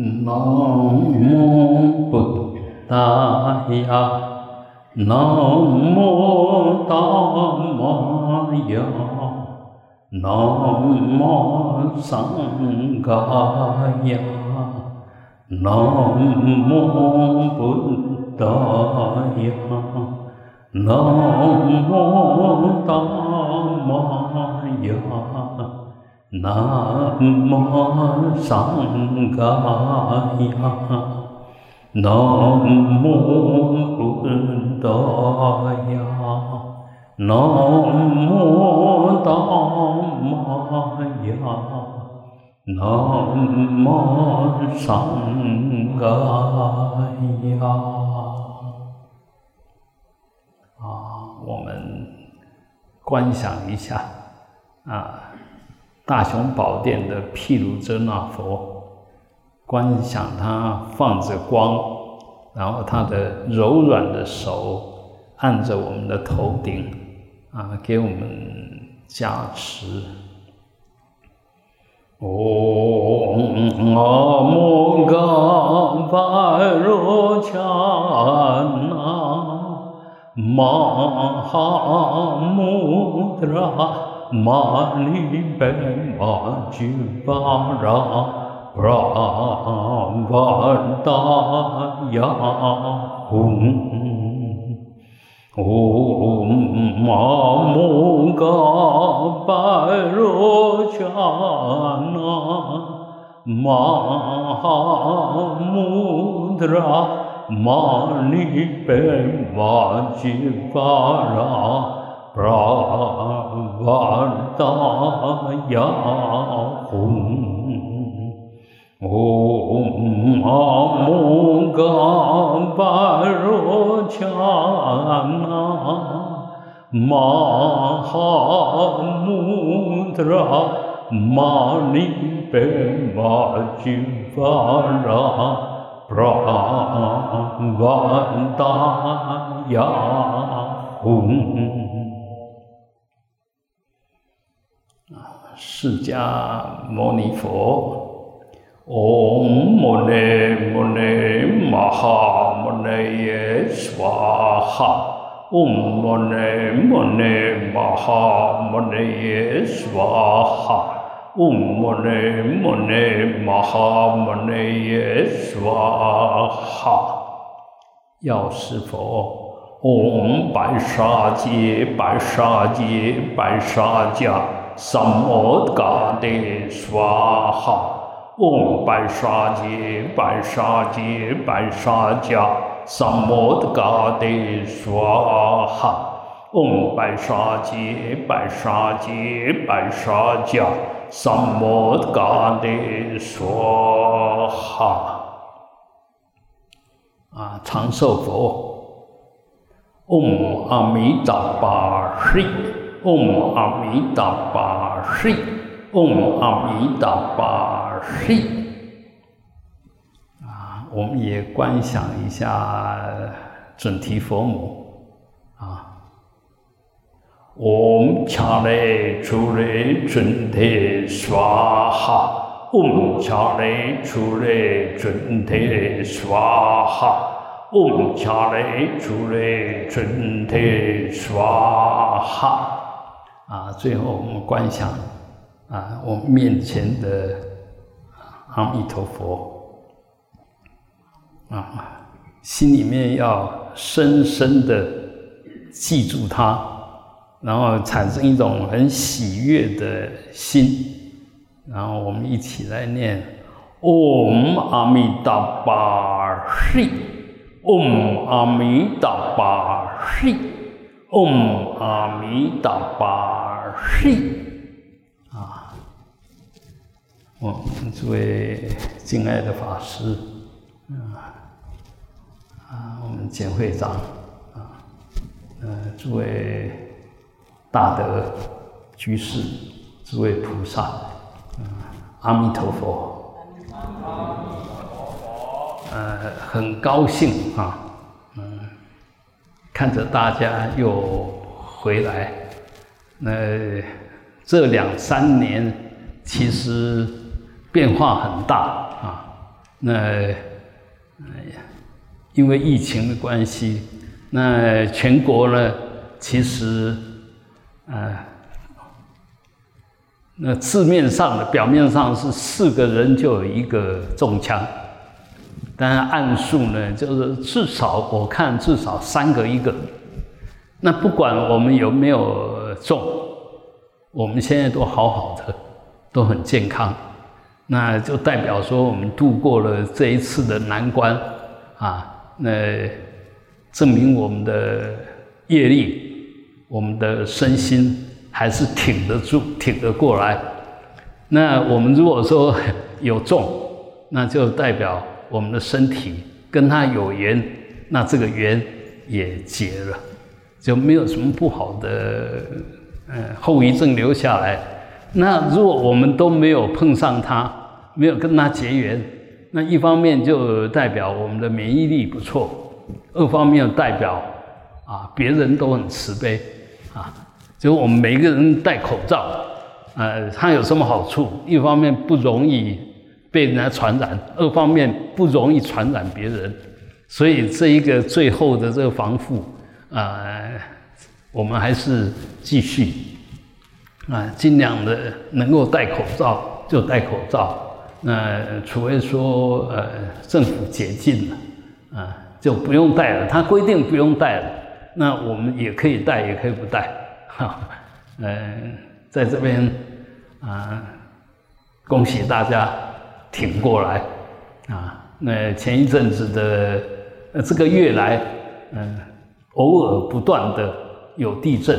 南无布达雅，南无达摩呀，南无桑伽呀，南无布达雅，南无达摩呀。南无上伽呀，南无布达呀，南无达摩呀，南无上伽呀。啊，我们观想一下啊。大雄宝殿的毗卢遮那佛，观想他放着光，然后他的柔软的手按着我们的头顶，啊，给我们加持。嗡阿摩嘎巴罗伽那玛哈穆德拉。मालिबेमाजिवारा प्रावर्ताया हुम् ॐ मामोगापरोचाना महामुद्रा मालिबेमाजिवारा 布拉瓦达雅吽，嗡释迦牟尼佛，唵摩尼摩尼玛哈摩尼耶娑哈，唵摩尼摩尼玛哈摩尼耶娑哈，唵摩尼摩尼玛哈摩尼耶娑哈。药师佛，唵白沙揭白沙揭白沙迦。三摩嘎帝娑哈，嗡白沙揭白沙揭白沙迦，三摩嘎帝娑哈，嗡白沙揭白沙揭白沙迦，三摩嘎帝娑哈。啊，长寿佛，嗡阿弥嗡阿弥达巴悉，嗡阿弥达巴悉。啊，我们也观想一下准提佛母啊。嗡恰嘞出嘞准提娑哈，嗡恰嘞出嘞准提娑哈，嗡恰嘞出嘞准提娑哈。啊，最后我们观想啊，我面前的阿弥陀佛啊，心里面要深深的记住他，然后产生一种很喜悦的心，然后我们一起来念：唵阿弥达巴悉，唵阿弥达巴悉，唵阿弥达巴。嘿，啊，我们诸位敬爱的法师，啊，啊，我们简会长，啊，呃，诸位大德居士，诸位菩萨，啊，阿弥陀佛，呃，很高兴啊，嗯，看着大家又回来。那这两三年其实变化很大啊，那哎呀，因为疫情的关系，那全国呢，其实啊，那字面上的表面上是四个人就有一个中枪，但暗数呢，就是至少我看至少三个一个。那不管我们有没有重，我们现在都好好的，都很健康，那就代表说我们度过了这一次的难关啊。那证明我们的业力，我们的身心还是挺得住、挺得过来。那我们如果说 有重，那就代表我们的身体跟他有缘，那这个缘也结了。就没有什么不好的，嗯，后遗症留下来。那如果我们都没有碰上它，没有跟它结缘，那一方面就代表我们的免疫力不错，二方面代表啊，别人都很慈悲啊。就我们每个人戴口罩，呃，它有什么好处？一方面不容易被人家传染，二方面不容易传染别人。所以这一个最后的这个防护。啊，我们还是继续啊，尽量的能够戴口罩就戴口罩。那除非说呃政府解禁了啊，就不用戴了。他规定不用戴了，那我们也可以戴，也可以不戴。哈，嗯，在这边啊，恭喜大家挺过来啊。那前一阵子的呃这个月来，嗯。偶尔不断的有地震，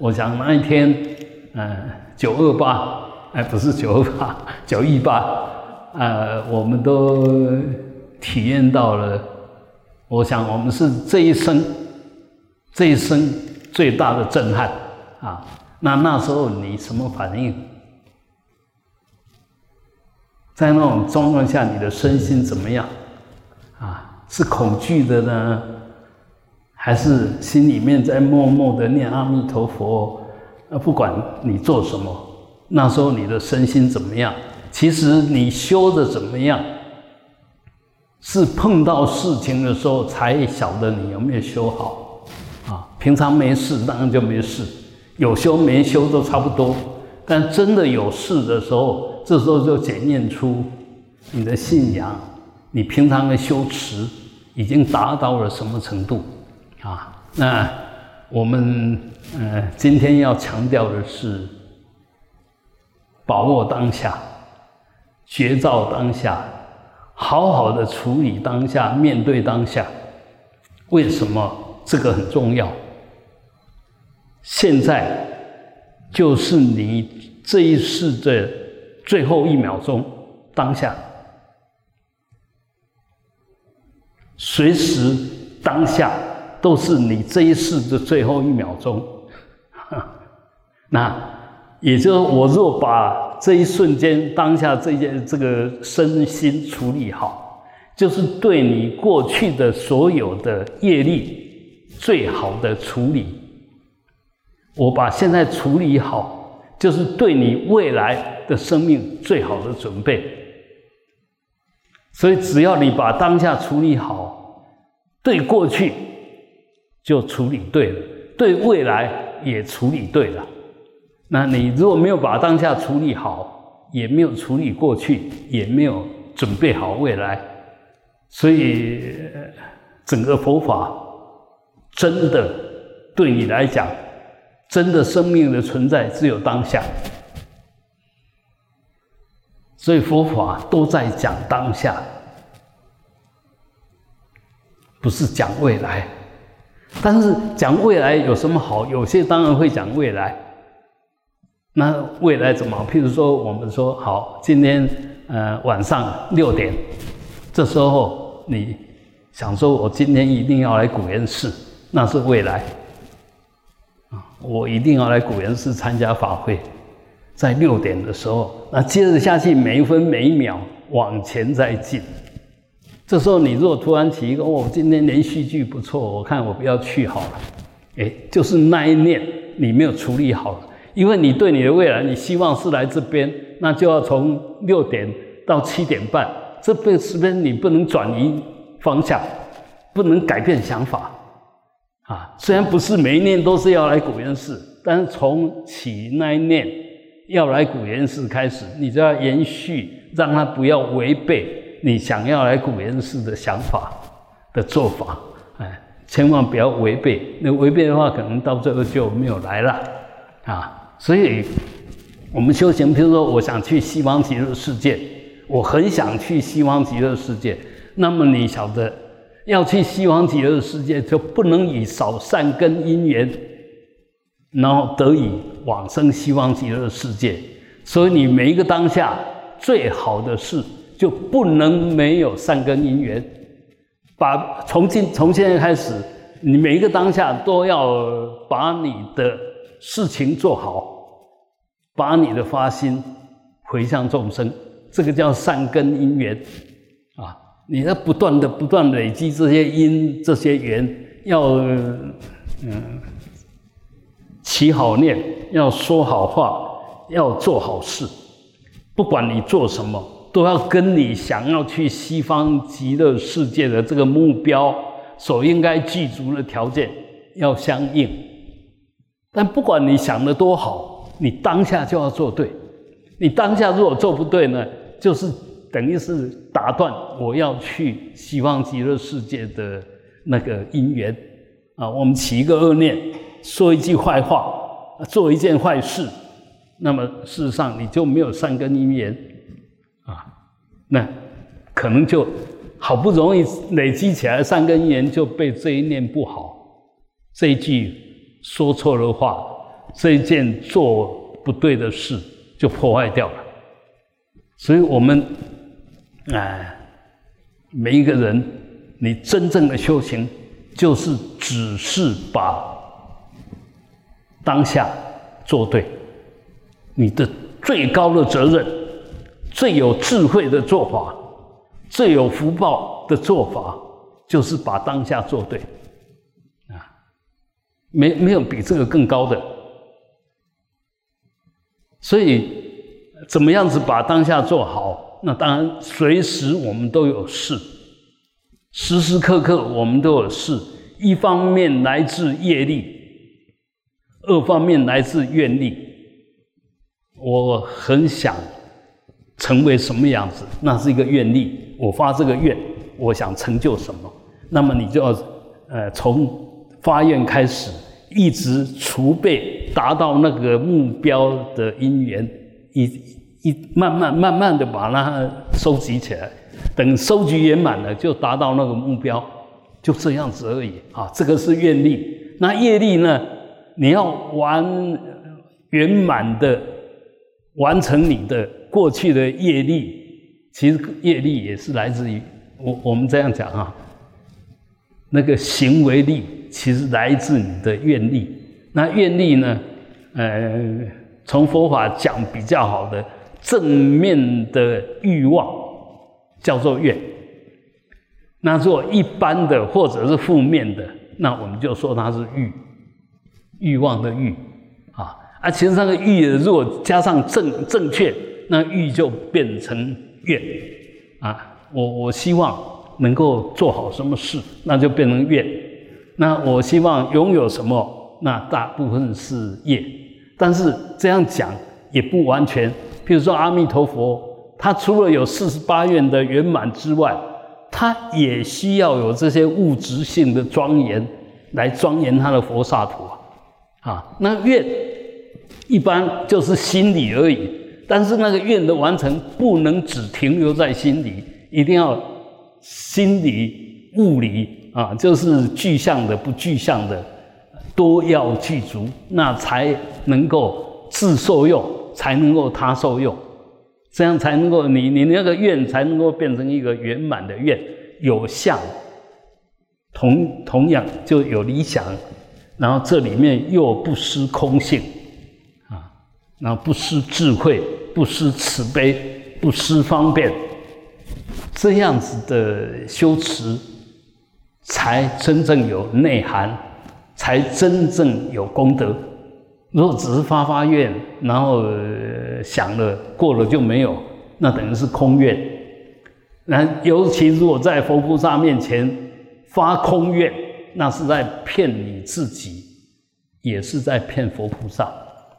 我想那一天，嗯，九二八，哎，不是九二八，九一八，呃，我们都体验到了。我想我们是这一生，这一生最大的震撼啊！那那时候你什么反应？在那种状况下，你的身心怎么样？啊，是恐惧的呢？还是心里面在默默的念阿弥陀佛，那不管你做什么，那时候你的身心怎么样？其实你修的怎么样，是碰到事情的时候才晓得你有没有修好啊。平常没事当然就没事，有修没修都差不多。但真的有事的时候，这时候就检验出你的信仰，你平常的修持已经达到了什么程度。啊，那我们呃今天要强调的是把握当下，觉照当下，好好的处理当下，面对当下。为什么这个很重要？现在就是你这一世的最后一秒钟，当下，随时当下。都是你这一世的最后一秒钟，那也就是我若把这一瞬间当下这件这个身心处理好，就是对你过去的所有的业力最好的处理。我把现在处理好，就是对你未来的生命最好的准备。所以只要你把当下处理好，对过去。就处理对了，对未来也处理对了。那你如果没有把当下处理好，也没有处理过去，也没有准备好未来，所以整个佛法真的对你来讲，真的生命的存在只有当下。所以佛法都在讲当下，不是讲未来。但是讲未来有什么好？有些当然会讲未来。那未来怎么？譬如说，我们说好，今天呃晚上六点，这时候你想说，我今天一定要来古岩寺，那是未来啊，我一定要来古岩寺参加法会，在六点的时候，那接着下去，每一分每一秒往前再进。这时候，你如果突然起一个，哦，今天连续剧不错，我看我不要去好了。哎，就是那一念你没有处理好了，因为你对你的未来，你希望是来这边，那就要从六点到七点半这辈子边你不能转移方向，不能改变想法啊。虽然不是每一念都是要来古岩寺，但是从起那一念要来古岩寺开始，你就要延续，让他不要违背你想要来古岩寺的想法的做法。哎，千万不要违背，那违背的话，可能到最后就没有来了啊。所以，我们修行，比如说，我想去西方极乐世界。我很想去西方极乐世界，那么你晓得，要去西方极乐世界就不能以少善根因缘，然后得以往生西方极乐世界。所以你每一个当下最好的事，就不能没有善根因缘。把从今从现在开始，你每一个当下都要把你的事情做好，把你的发心回向众生。这个叫善根因缘啊！你要不断的、不断累积这些因、这些缘，要嗯起好念，要说好话，要做好事。不管你做什么，都要跟你想要去西方极乐世界的这个目标所应该具足的条件要相应。但不管你想的多好，你当下就要做对。你当下如果做不对呢？就是等于是打断我要去西方极乐世界的那个因缘啊！我们起一个恶念，说一句坏话，做一件坏事，那么事实上你就没有善根因缘，那可能就好不容易累积起来三根因缘就被这一念不好，这一句说错了话，这一件做不对的事就破坏掉了。所以，我们哎，每一个人，你真正的修行，就是只是把当下做对。你的最高的责任，最有智慧的做法，最有福报的做法，就是把当下做对。啊，没没有比这个更高的。所以。怎么样子把当下做好？那当然，随时我们都有事，时时刻刻我们都有事。一方面来自业力，二方面来自愿力。我很想成为什么样子，那是一个愿力。我发这个愿，我想成就什么，那么你就要呃从发愿开始，一直储备达到那个目标的因缘。一一慢慢慢慢的把它收集起来，等收集圆满了，就达到那个目标，就这样子而已啊。这个是愿力，那业力呢？你要完圆满的完成你的过去的业力，其实业力也是来自于我我们这样讲啊，那个行为力其实来自你的愿力。那愿力呢？呃。从佛法讲比较好的正面的欲望叫做愿，那做一般的或者是负面的，那我们就说它是欲，欲望的欲啊。啊，其实那个欲如果加上正正确，那欲就变成愿啊。我我希望能够做好什么事，那就变成愿。那我希望拥有什么，那大部分是业。但是这样讲也不完全。譬如说阿弥陀佛，他除了有四十八愿的圆满之外，他也需要有这些物质性的庄严来庄严他的佛刹土啊。啊，那愿一般就是心理而已。但是那个愿的完成不能只停留在心里，一定要心理、物理啊，就是具象的、不具象的。都要具足，那才能够自受用，才能够他受用，这样才能够你你那个愿才能够变成一个圆满的愿，有相，同同样就有理想，然后这里面又不失空性，啊，然后不失智慧，不失慈悲，不失方便，这样子的修持，才真正有内涵。才真正有功德。如果只是发发愿，然后想了过了就没有，那等于是空愿。那尤其如果在佛菩萨面前发空愿，那是在骗你自己，也是在骗佛菩萨。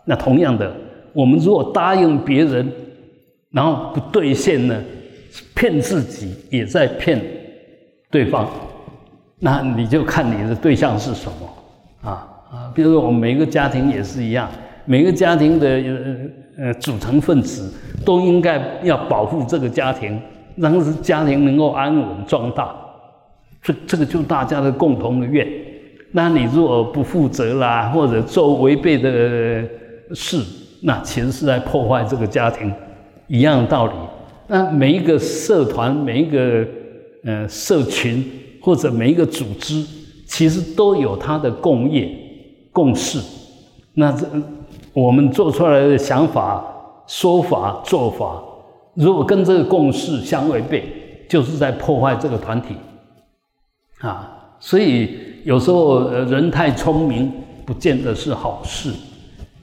那同样的，我们如果答应别人，然后不兑现呢，骗自己也在骗对方。那你就看你的对象是什么啊啊！比如说我们每个家庭也是一样，每个家庭的呃呃组成分子都应该要保护这个家庭。让家庭能够安稳壮大，这这个就大家的共同的愿。那你如果不负责啦，或者做违背的事，那其实是在破坏这个家庭，一样的道理。那每一个社团、每一个呃社群或者每一个组织，其实都有它的共业、共事。那这我们做出来的想法、说法、做法。如果跟这个共识相违背，就是在破坏这个团体，啊，所以有时候人太聪明，不见得是好事。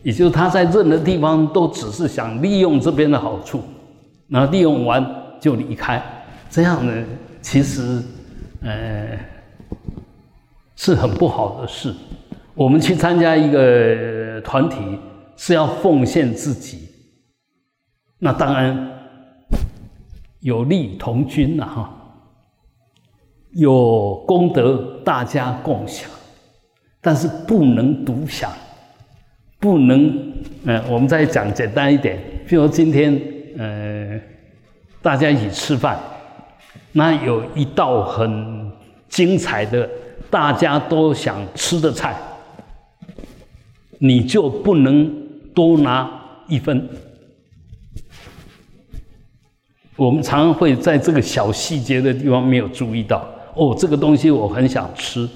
也就是他在任何地方都只是想利用这边的好处，然后利用完就离开，这样呢，其实呃是很不好的事。我们去参加一个团体是要奉献自己，那当然。有利同君呐，哈，有功德大家共享，但是不能独享，不能，呃，我们再讲简单一点，譬如今天，呃，大家一起吃饭，那有一道很精彩的，大家都想吃的菜，你就不能多拿一分。我们常常会在这个小细节的地方没有注意到哦，这个东西我很想吃，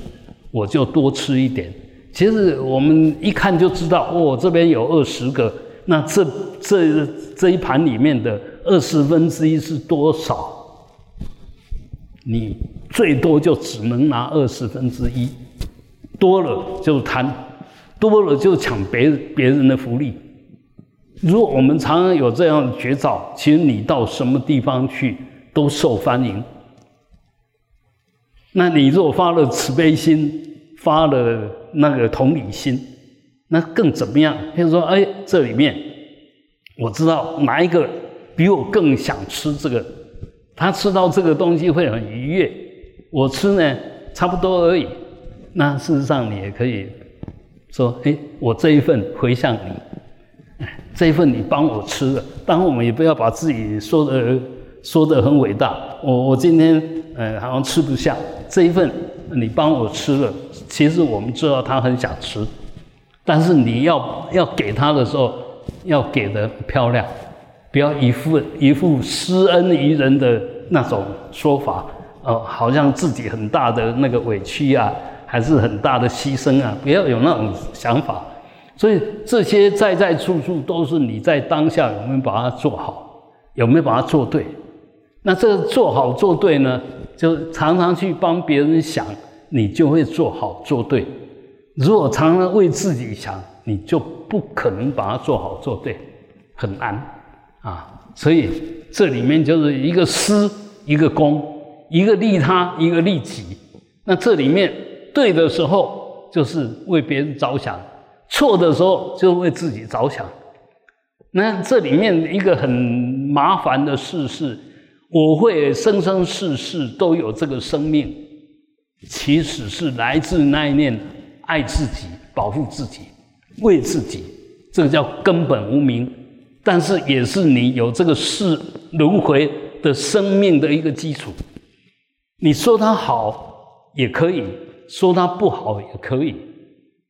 我就多吃一点。其实我们一看就知道哦，这边有二十个，那这这这一盘里面的二十分之一是多少？你最多就只能拿二十分之一，多了就贪，多了就抢别别人的福利。如果我们常常有这样的绝招，其实你到什么地方去都受欢迎。那你若发了慈悲心，发了那个同理心，那更怎么样？譬如说，哎，这里面我知道哪一个比我更想吃这个，他吃到这个东西会很愉悦，我吃呢差不多而已。那事实上你也可以说，哎，我这一份回向你。这一份你帮我吃了，当然我们也不要把自己说的说的很伟大。我我今天呃好像吃不下这一份，你帮我吃了，其实我们知道他很想吃，但是你要要给他的时候要给的漂亮，不要一副一副施恩于人的那种说法，哦，好像自己很大的那个委屈啊，还是很大的牺牲啊，不要有那种想法。所以这些在在处处都是你在当下有没有把它做好，有没有把它做对？那这做好做对呢，就常常去帮别人想，你就会做好做对。如果常常为自己想，你就不可能把它做好做对，很难啊。所以这里面就是一个私，一个公，一个利他，一个利己。那这里面对的时候，就是为别人着想。错的时候就为自己着想，那这里面一个很麻烦的事是，我会生生世世都有这个生命，其实是来自那一念爱自己、保护自己、为自己，这叫根本无名，但是也是你有这个世轮回的生命的一个基础。你说它好也可以说它不好也可以。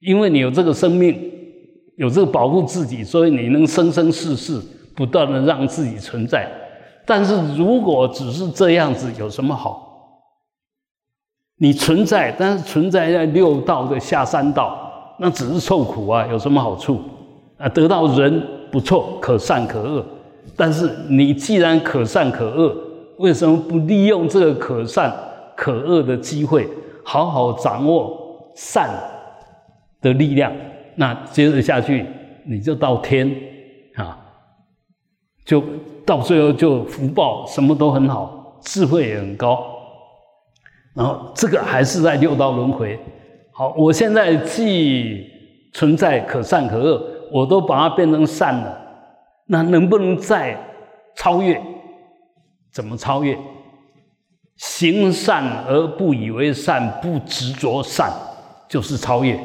因为你有这个生命，有这个保护自己，所以你能生生世世不断的让自己存在。但是如果只是这样子，有什么好？你存在，但是存在在六道的下三道，那只是受苦啊，有什么好处？啊，得到人不错，可善可恶。但是你既然可善可恶，为什么不利用这个可善可恶的机会，好好掌握善？的力量，那接着下去，你就到天啊，就到最后就福报什么都很好，智慧也很高。然后这个还是在六道轮回。好，我现在既存在可善可恶，我都把它变成善了，那能不能再超越？怎么超越？行善而不以为善，不执着善，就是超越。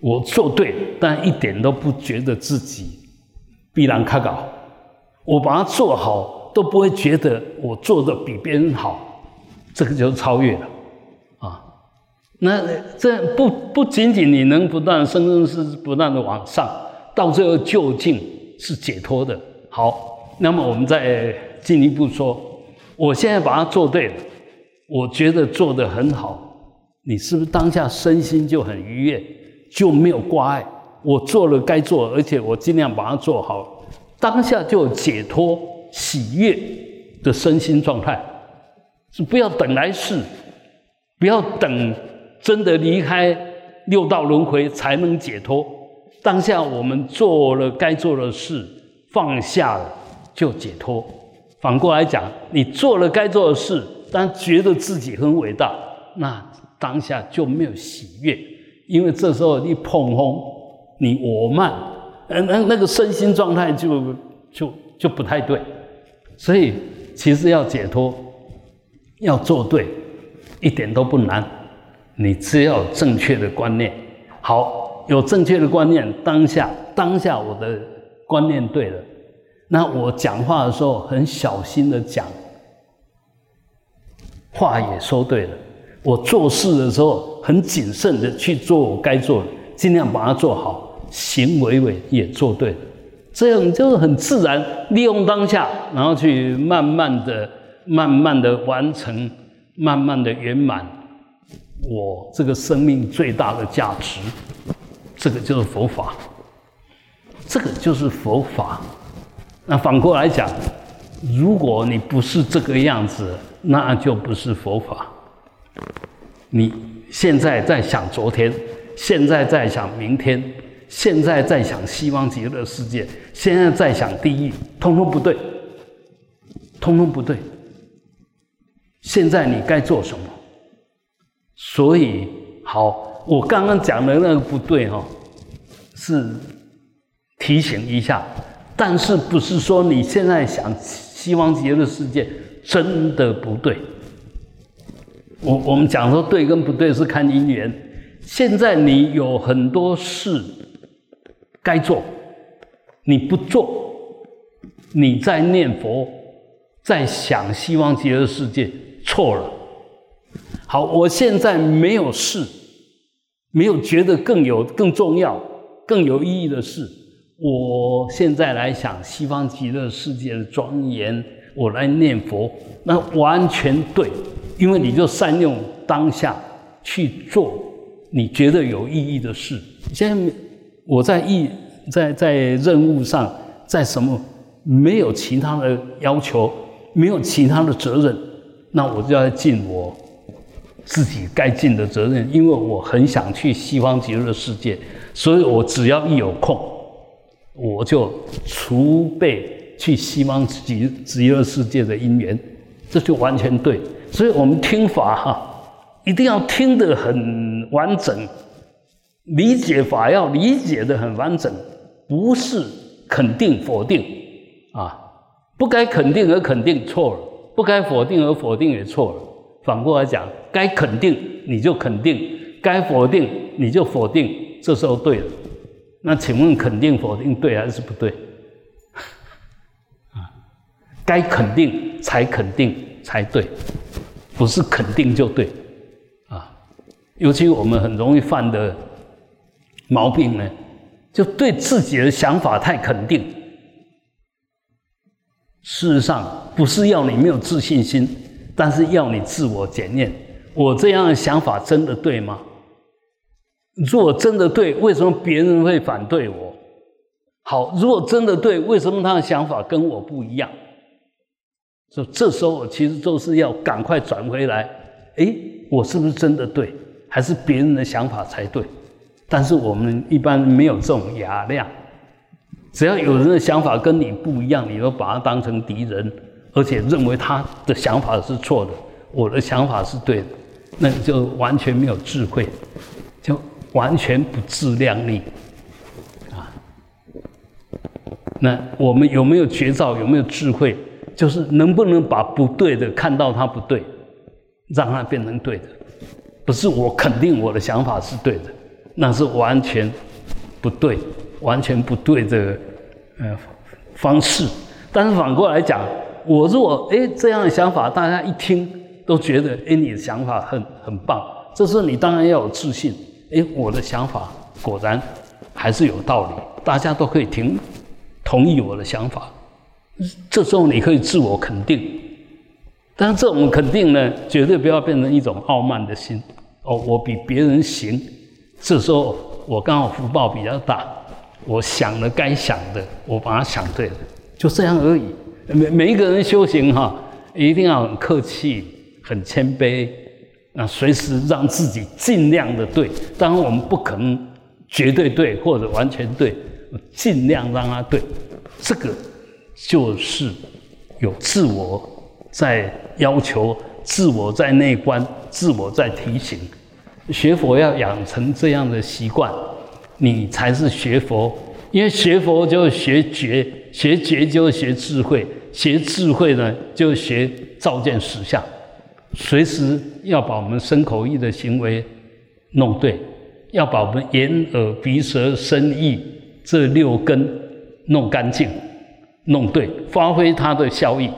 我做对，但一点都不觉得自己必然卡搞。我把它做好，都不会觉得我做的比别人好，这个就是超越了啊。那这不不仅仅你能不断生生世世不断的往上，到最后究竟是解脱的。好，那么我们再进一步说。我现在把它做对了，我觉得做得很好。你是不是当下身心就很愉悦，就没有挂碍？我做了该做，而且我尽量把它做好，当下就解脱喜悦的身心状态。是不要等来世，不要等真的离开六道轮回才能解脱。当下我们做了该做的事，放下了就解脱。反过来讲，你做了该做的事，但觉得自己很伟大，那当下就没有喜悦，因为这时候你捧红，你我慢，嗯，那那个身心状态就就就不太对。所以其实要解脱，要做对，一点都不难，你只要有正确的观念。好，有正确的观念，当下当下我的观念对了。那我讲话的时候很小心的讲，话也说对了。我做事的时候很谨慎的去做我该做的，尽量把它做好，行为为也做对了。这样就是很自然，利用当下，然后去慢慢的、慢慢的完成，慢慢的圆满我这个生命最大的价值。这个就是佛法，这个就是佛法。那反过来讲，如果你不是这个样子，那就不是佛法。你现在在想昨天，现在在想明天，现在在想西方极乐世界，现在在想地狱，通通不对，通通不对。现在你该做什么？所以好，我刚刚讲的那个不对哈，是提醒一下。但是不是说你现在想西方极乐世界真的不对？我我们讲说对跟不对是看因缘。现在你有很多事该做，你不做，你在念佛，在想西方极乐世界，错了。好，我现在没有事，没有觉得更有更重要、更有意义的事。我现在来想西方极乐世界的庄严，我来念佛，那完全对，因为你就善用当下去做你觉得有意义的事。现在我在意在在任务上，在什么没有其他的要求，没有其他的责任，那我就要尽我自己该尽的责任，因为我很想去西方极乐世界，所以我只要一有空。我就储备去西方极极乐世界的因缘，这就完全对。所以我们听法哈，一定要听得很完整，理解法要理解的很完整，不是肯定否定啊，不该肯定而肯定错了，不该否定而否定也错了。反过来讲，该肯定你就肯定，该否定你就否定，这时候对了。那请问肯定否定对还是不对？啊，该肯定才肯定才对，不是肯定就对，啊，尤其我们很容易犯的毛病呢，就对自己的想法太肯定。事实上不是要你没有自信心，但是要你自我检验，我这样的想法真的对吗？如果真的对，为什么别人会反对我？好，如果真的对，为什么他的想法跟我不一样？所以这时候我其实就是要赶快转回来，诶，我是不是真的对，还是别人的想法才对？但是我们一般没有这种雅量，只要有人的想法跟你不一样，你都把他当成敌人，而且认为他的想法是错的，我的想法是对的，那你就完全没有智慧，就完全不自量力啊。那我们有没有绝招？有没有智慧？就是能不能把不对的看到它不对，让它变成对的，不是我肯定我的想法是对的，那是完全不对，完全不对的呃方式。但是反过来讲，我如果哎这样的想法，大家一听都觉得哎你的想法很很棒，这时候你当然要有自信，哎我的想法果然还是有道理，大家都可以听同意我的想法。这时候你可以自我肯定，但是这种肯定呢，绝对不要变成一种傲慢的心。哦，我比别人行，这时候我刚好福报比较大，我想了该想的，我把它想对了，就这样而已。每每一个人修行哈，一定要很客气、很谦卑，那随时让自己尽量的对。当然，我们不可能绝对对或者完全对，尽量让它对。这个。就是有自我在要求，自我在内观，自我在提醒。学佛要养成这样的习惯，你才是学佛。因为学佛就学觉，学觉就学智慧，学智慧呢就学照见实相。随时要把我们身口意的行为弄对，要把我们眼耳鼻舌身意这六根弄干净。弄对，发挥它的效益，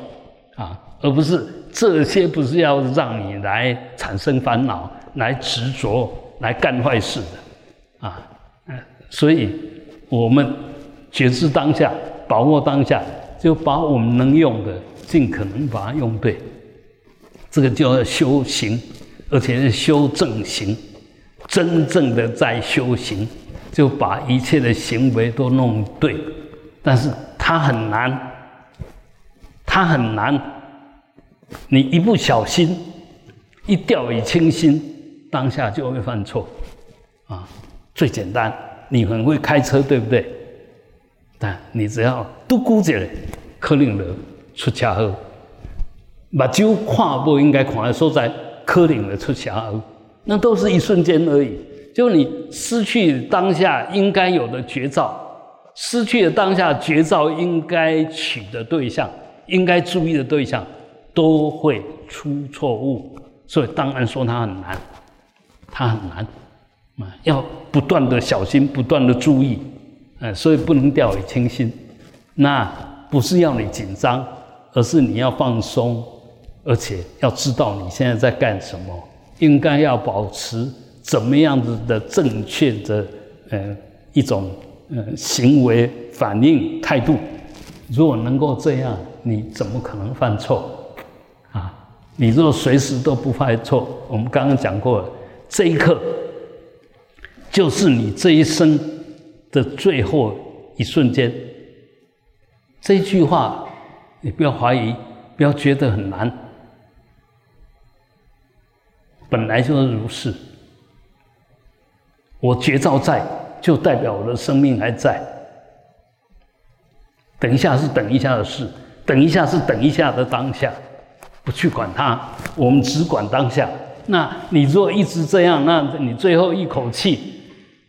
啊，而不是这些不是要让你来产生烦恼、来执着、来干坏事的，啊，所以我们觉知当下，把握当下，就把我们能用的尽可能把它用对，这个叫修行，而且是修正行，真正的在修行，就把一切的行为都弄对，但是。它很难，它很难。你一不小心，一掉以轻心，当下就会犯错。啊，最简单，你很会开车，对不对？但你只要嘟咕着，可能了出车祸。目睭看不应该看的所在，可能了出车祸。那都是一瞬间而已。就你失去当下应该有的绝招。失去了当下绝招，应该取的对象，应该注意的对象，都会出错误，所以当然说它很难，它很难，啊，要不断的小心，不断的注意，呃，所以不能掉以轻心。那不是要你紧张，而是你要放松，而且要知道你现在在干什么，应该要保持怎么样子的正确的呃一种。呃，行为反应态度，如果能够这样，你怎么可能犯错？啊，你若随时都不犯错，我们刚刚讲过了，这一刻就是你这一生的最后一瞬间。这句话，你不要怀疑，不要觉得很难，本来就是如是。我觉照在。就代表我的生命还在。等一下是等一下的事，等一下是等一下的当下，不去管它，我们只管当下。那你若一直这样，那你最后一口气，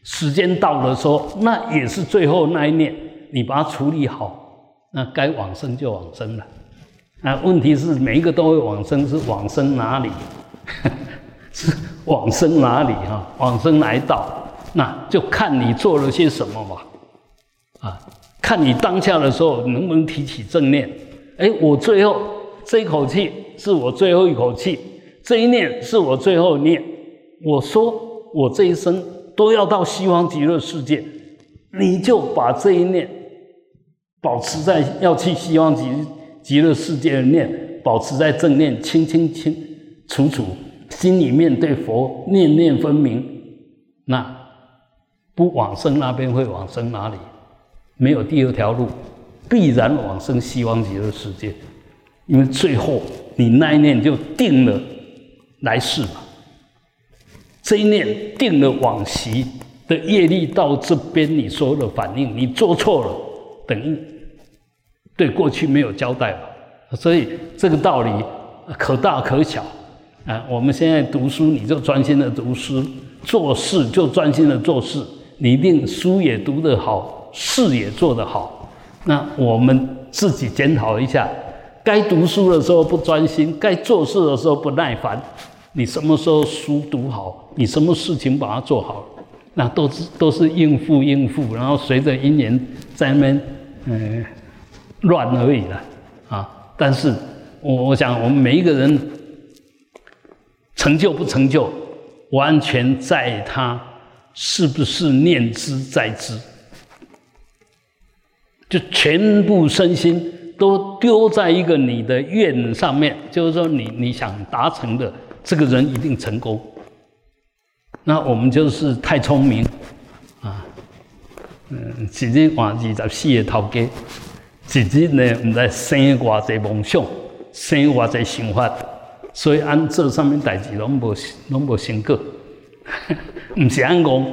时间到的时候，那也是最后那一念，你把它处理好，那该往生就往生了。那问题是每一个都会往生，是往生哪里？是往生哪里？哈，往生哪一道？那就看你做了些什么吧，啊，看你当下的时候能不能提起正念。哎，我最后这一口气是我最后一口气，这一念是我最后念。我说我这一生都要到西方极乐世界，你就把这一念保持在要去西方极极乐世界的念，保持在正念，清清清楚楚，心里面对佛念念分明，那。不往生那边会往生哪里？没有第二条路，必然往生西方极乐世界。因为最后你那一念就定了来世嘛，这一念定了往昔的业力到这边，你所有的反应，你做错了，等于对过去没有交代了。所以这个道理可大可小啊。我们现在读书，你就专心的读书；做事就专心的做事。你一定书也读得好，事也做得好。那我们自己检讨一下，该读书的时候不专心，该做事的时候不耐烦。你什么时候书读好，你什么事情把它做好，那都是都是应付应付，然后随着因缘在那边嗯乱而已了啊。但是我我想，我们每一个人成就不成就，完全在他。是不是念之在之？就全部身心都丢在一个你的愿上面，就是说你你想达成的，这个人一定成功。那我们就是太聪明啊，嗯，自己换二十四个头家，自己呢唔知生偌济梦想，生偌济想法，所以按这上面代志拢无拢无成果。唔是安戆，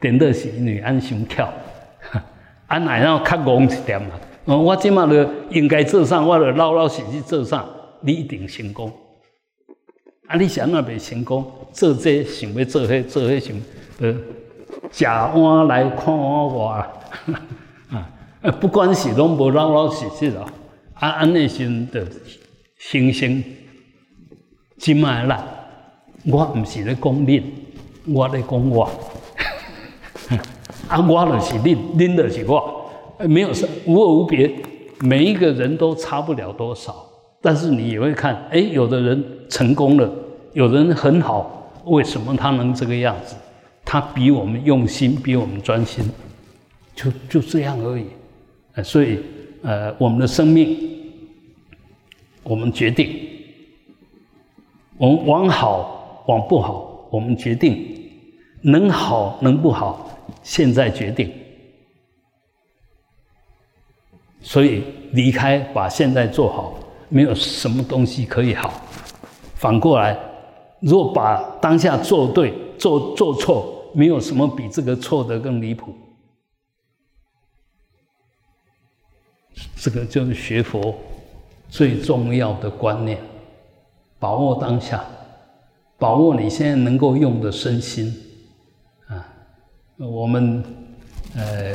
顶多是因为安想巧，安乃要较戆一点嘛。我即马就应该做啥，我就老老实实做啥，你一定成功。啊，你想那未成功，做这想要做迄做迄想，呃，食碗来看碗外，啊，不管是拢无老老实实哦，啊，安尼先的星星，即马啦，我唔是咧讲你。我咧讲我，啊，我就是恁，恁就是我，没有什无二无别，每一个人都差不了多少。但是你也会看，哎，有的人成功了，有人很好，为什么他能这个样子？他比我们用心，比我们专心，就就这样而已。所以，呃，我们的生命，我们决定，我们往好，往不好，我们决定。能好能不好，现在决定。所以离开，把现在做好，没有什么东西可以好。反过来，如果把当下做对，做做错，没有什么比这个错的更离谱。这个就是学佛最重要的观念：把握当下，把握你现在能够用的身心。啊我们呃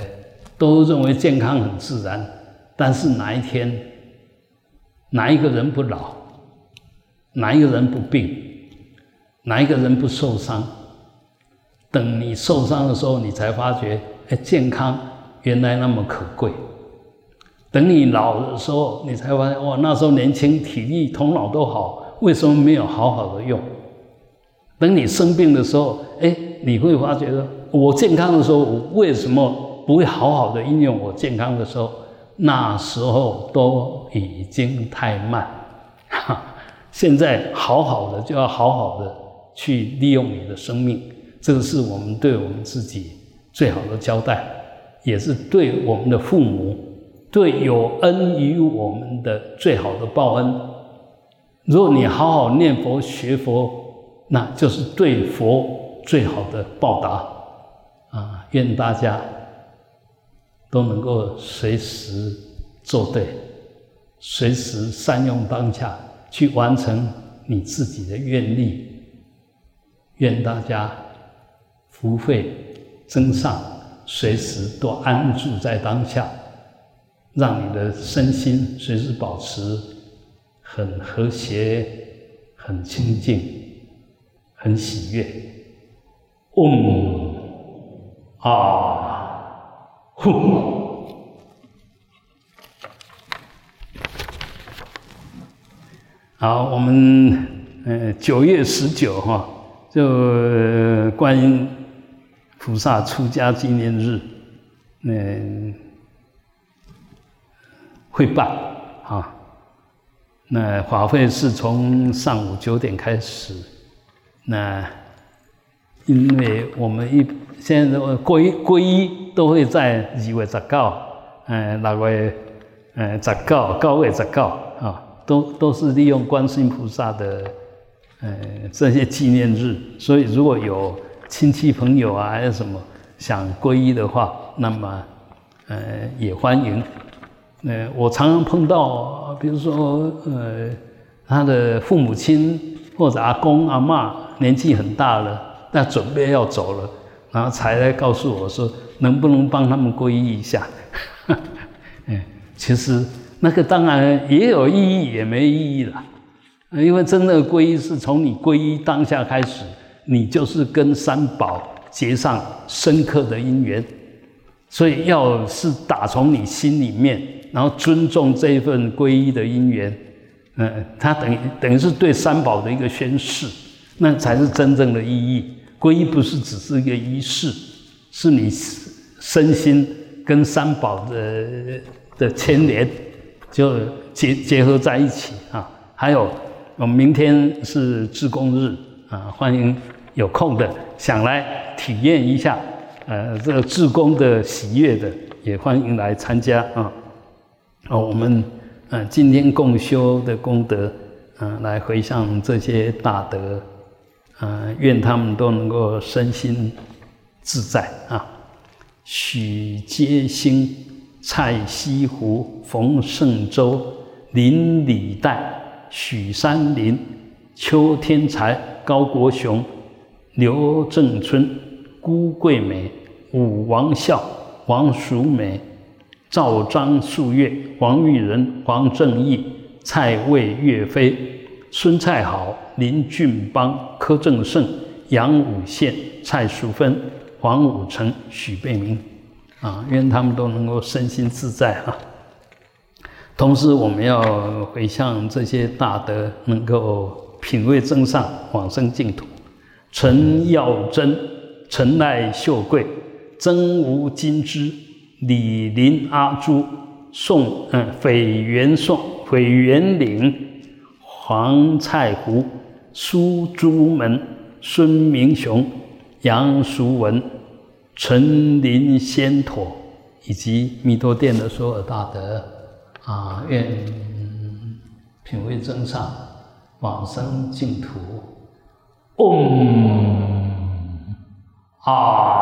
都认为健康很自然，但是哪一天哪一个人不老，哪一个人不病，哪一个人不受伤？等你受伤的时候，你才发觉，哎，健康原来那么可贵。等你老的时候，你才发现，哇，那时候年轻，体力、头脑都好，为什么没有好好的用？等你生病的时候，哎，你会发觉说。我健康的时候，我为什么不会好好的应用我健康的时候？那时候都已经太慢。哈 现在好好的就要好好的去利用你的生命，这个是我们对我们自己最好的交代，也是对我们的父母、对有恩于我们的最好的报恩。如果你好好念佛学佛，那就是对佛最好的报答。啊，愿大家都能够随时做对，随时善用当下去完成你自己的愿力。愿大家福慧增上，随时都安住在当下，让你的身心随时保持很和谐、很清净、很喜悦。嗡。啊，呼！好，我们呃九月十九哈，就观音菩萨出家纪念日，嗯，会办啊。那法会是从上午九点开始，那因为我们一。现在皈依皈依都会在二月十九，呃，六月呃十九，九月十九啊，都都是利用观世音菩萨的呃这些纪念日，所以如果有亲戚朋友啊，还有什么想皈依的话，那么呃，也欢迎。呃，我常常碰到，比如说，呃，他的父母亲或者阿公阿妈年纪很大了，那准备要走了，然后才来告诉我说，能不能帮他们皈依一下？嗯，其实那个当然也有意义，也没意义了，因为真的皈依是从你皈依当下开始，你就是跟三宝结上深刻的因缘，所以要是打从你心里面。然后尊重这份皈依的因缘，嗯，它等于等于是对三宝的一个宣誓，那才是真正的意义。皈依不是只是一个仪式，是你身心跟三宝的的牵连，就结结合在一起啊。还有，我们明天是自贡日啊，欢迎有空的想来体验一下，呃，这个自贡的喜悦的，也欢迎来参加啊。哦，我们嗯，今天共修的功德，嗯，来回向这些大德，嗯，愿他们都能够身心自在啊。许阶兴、蔡西湖、冯胜洲、林礼代、许三林、邱天才、高国雄、刘正春、辜桂美、武王孝、王淑美。赵章素月、王玉仁、黄正义、蔡魏岳飞、孙蔡豪、林俊邦、柯正盛、杨武宪、蔡淑芬、黄武成、许贝明，啊，愿他们都能够身心自在啊。同时，我们要回向这些大德，能够品位增上，往生净土。陈耀贞、陈赖秀贵、曾吴金枝。李林阿朱、宋嗯斐元宋、斐元岭、黄菜湖、苏朱门、孙明雄、杨淑文、陈林仙陀，以及弥陀殿的所有大德啊，愿品位增上，往生净土。嗡啊。